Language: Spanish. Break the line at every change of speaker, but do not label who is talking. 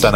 J